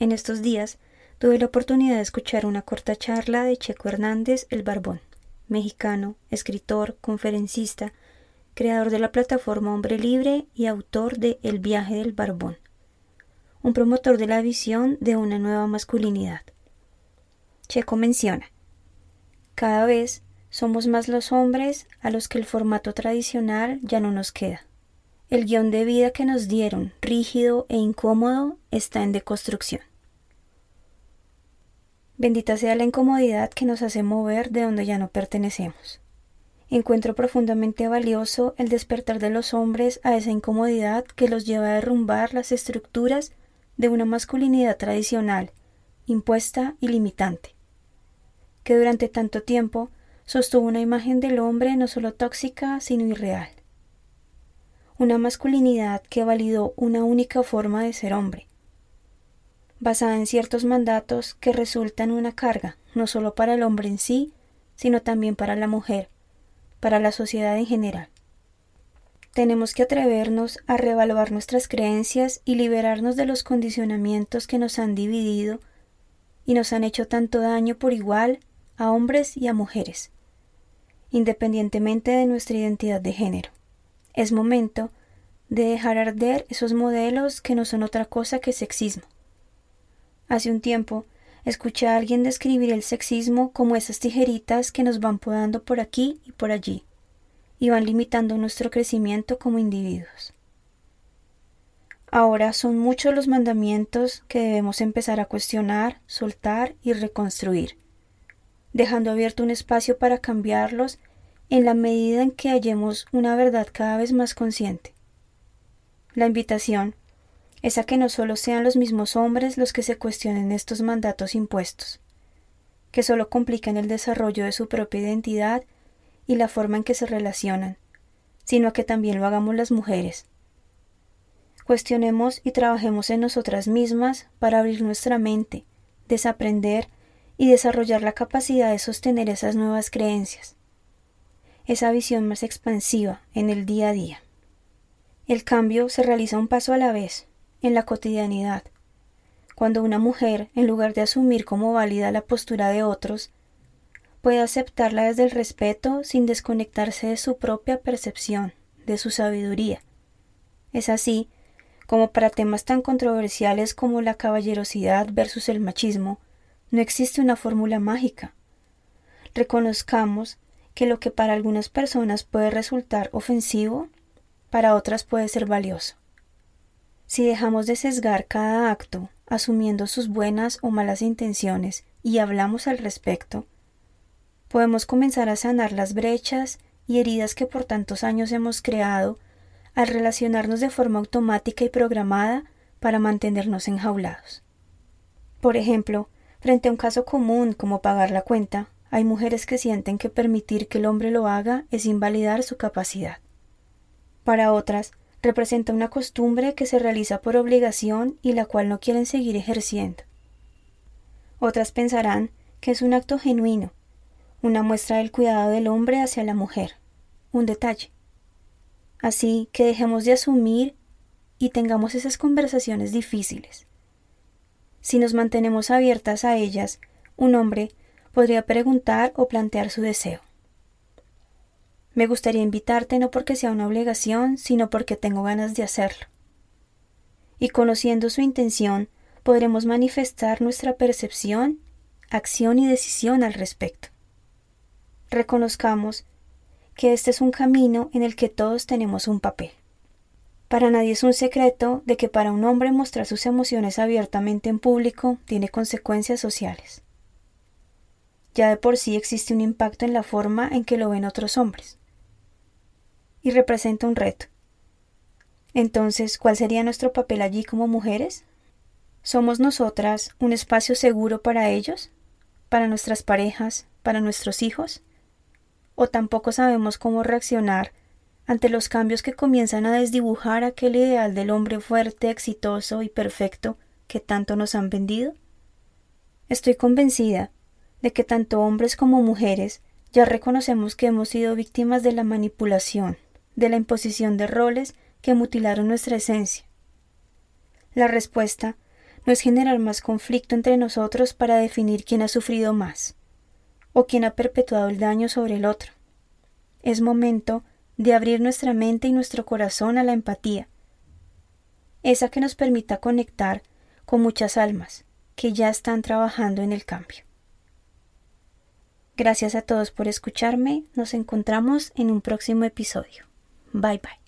En estos días tuve la oportunidad de escuchar una corta charla de Checo Hernández el Barbón, mexicano, escritor, conferencista, creador de la plataforma Hombre Libre y autor de El viaje del Barbón, un promotor de la visión de una nueva masculinidad. Checo menciona, cada vez somos más los hombres a los que el formato tradicional ya no nos queda. El guion de vida que nos dieron, rígido e incómodo, está en deconstrucción. Bendita sea la incomodidad que nos hace mover de donde ya no pertenecemos. Encuentro profundamente valioso el despertar de los hombres a esa incomodidad que los lleva a derrumbar las estructuras de una masculinidad tradicional, impuesta y limitante, que durante tanto tiempo sostuvo una imagen del hombre no solo tóxica, sino irreal. Una masculinidad que validó una única forma de ser hombre, basada en ciertos mandatos que resultan una carga, no solo para el hombre en sí, sino también para la mujer, para la sociedad en general. Tenemos que atrevernos a reevaluar nuestras creencias y liberarnos de los condicionamientos que nos han dividido y nos han hecho tanto daño por igual a hombres y a mujeres, independientemente de nuestra identidad de género. Es momento de dejar arder esos modelos que no son otra cosa que sexismo Hace un tiempo escuché a alguien describir el sexismo como esas tijeritas que nos van podando por aquí y por allí, y van limitando nuestro crecimiento como individuos. Ahora son muchos los mandamientos que debemos empezar a cuestionar, soltar y reconstruir, dejando abierto un espacio para cambiarlos en la medida en que hallemos una verdad cada vez más consciente. La invitación es a que no solo sean los mismos hombres los que se cuestionen estos mandatos impuestos, que solo complican el desarrollo de su propia identidad y la forma en que se relacionan, sino a que también lo hagamos las mujeres. Cuestionemos y trabajemos en nosotras mismas para abrir nuestra mente, desaprender y desarrollar la capacidad de sostener esas nuevas creencias, esa visión más expansiva en el día a día. El cambio se realiza un paso a la vez, en la cotidianidad. Cuando una mujer, en lugar de asumir como válida la postura de otros, puede aceptarla desde el respeto sin desconectarse de su propia percepción, de su sabiduría. Es así como para temas tan controversiales como la caballerosidad versus el machismo, no existe una fórmula mágica. Reconozcamos que lo que para algunas personas puede resultar ofensivo, para otras puede ser valioso. Si dejamos de sesgar cada acto, asumiendo sus buenas o malas intenciones, y hablamos al respecto, podemos comenzar a sanar las brechas y heridas que por tantos años hemos creado al relacionarnos de forma automática y programada para mantenernos enjaulados. Por ejemplo, frente a un caso común como pagar la cuenta, hay mujeres que sienten que permitir que el hombre lo haga es invalidar su capacidad. Para otras, representa una costumbre que se realiza por obligación y la cual no quieren seguir ejerciendo. Otras pensarán que es un acto genuino, una muestra del cuidado del hombre hacia la mujer, un detalle. Así que dejemos de asumir y tengamos esas conversaciones difíciles. Si nos mantenemos abiertas a ellas, un hombre podría preguntar o plantear su deseo. Me gustaría invitarte no porque sea una obligación, sino porque tengo ganas de hacerlo. Y conociendo su intención, podremos manifestar nuestra percepción, acción y decisión al respecto. Reconozcamos que este es un camino en el que todos tenemos un papel. Para nadie es un secreto de que para un hombre mostrar sus emociones abiertamente en público tiene consecuencias sociales. Ya de por sí existe un impacto en la forma en que lo ven otros hombres. Y representa un reto. Entonces, ¿cuál sería nuestro papel allí como mujeres? ¿Somos nosotras un espacio seguro para ellos? ¿Para nuestras parejas? ¿Para nuestros hijos? ¿O tampoco sabemos cómo reaccionar ante los cambios que comienzan a desdibujar aquel ideal del hombre fuerte, exitoso y perfecto que tanto nos han vendido? Estoy convencida de que tanto hombres como mujeres ya reconocemos que hemos sido víctimas de la manipulación, de la imposición de roles que mutilaron nuestra esencia. La respuesta no es generar más conflicto entre nosotros para definir quién ha sufrido más o quién ha perpetuado el daño sobre el otro. Es momento de abrir nuestra mente y nuestro corazón a la empatía, esa que nos permita conectar con muchas almas que ya están trabajando en el cambio. Gracias a todos por escucharme, nos encontramos en un próximo episodio. Bye bye.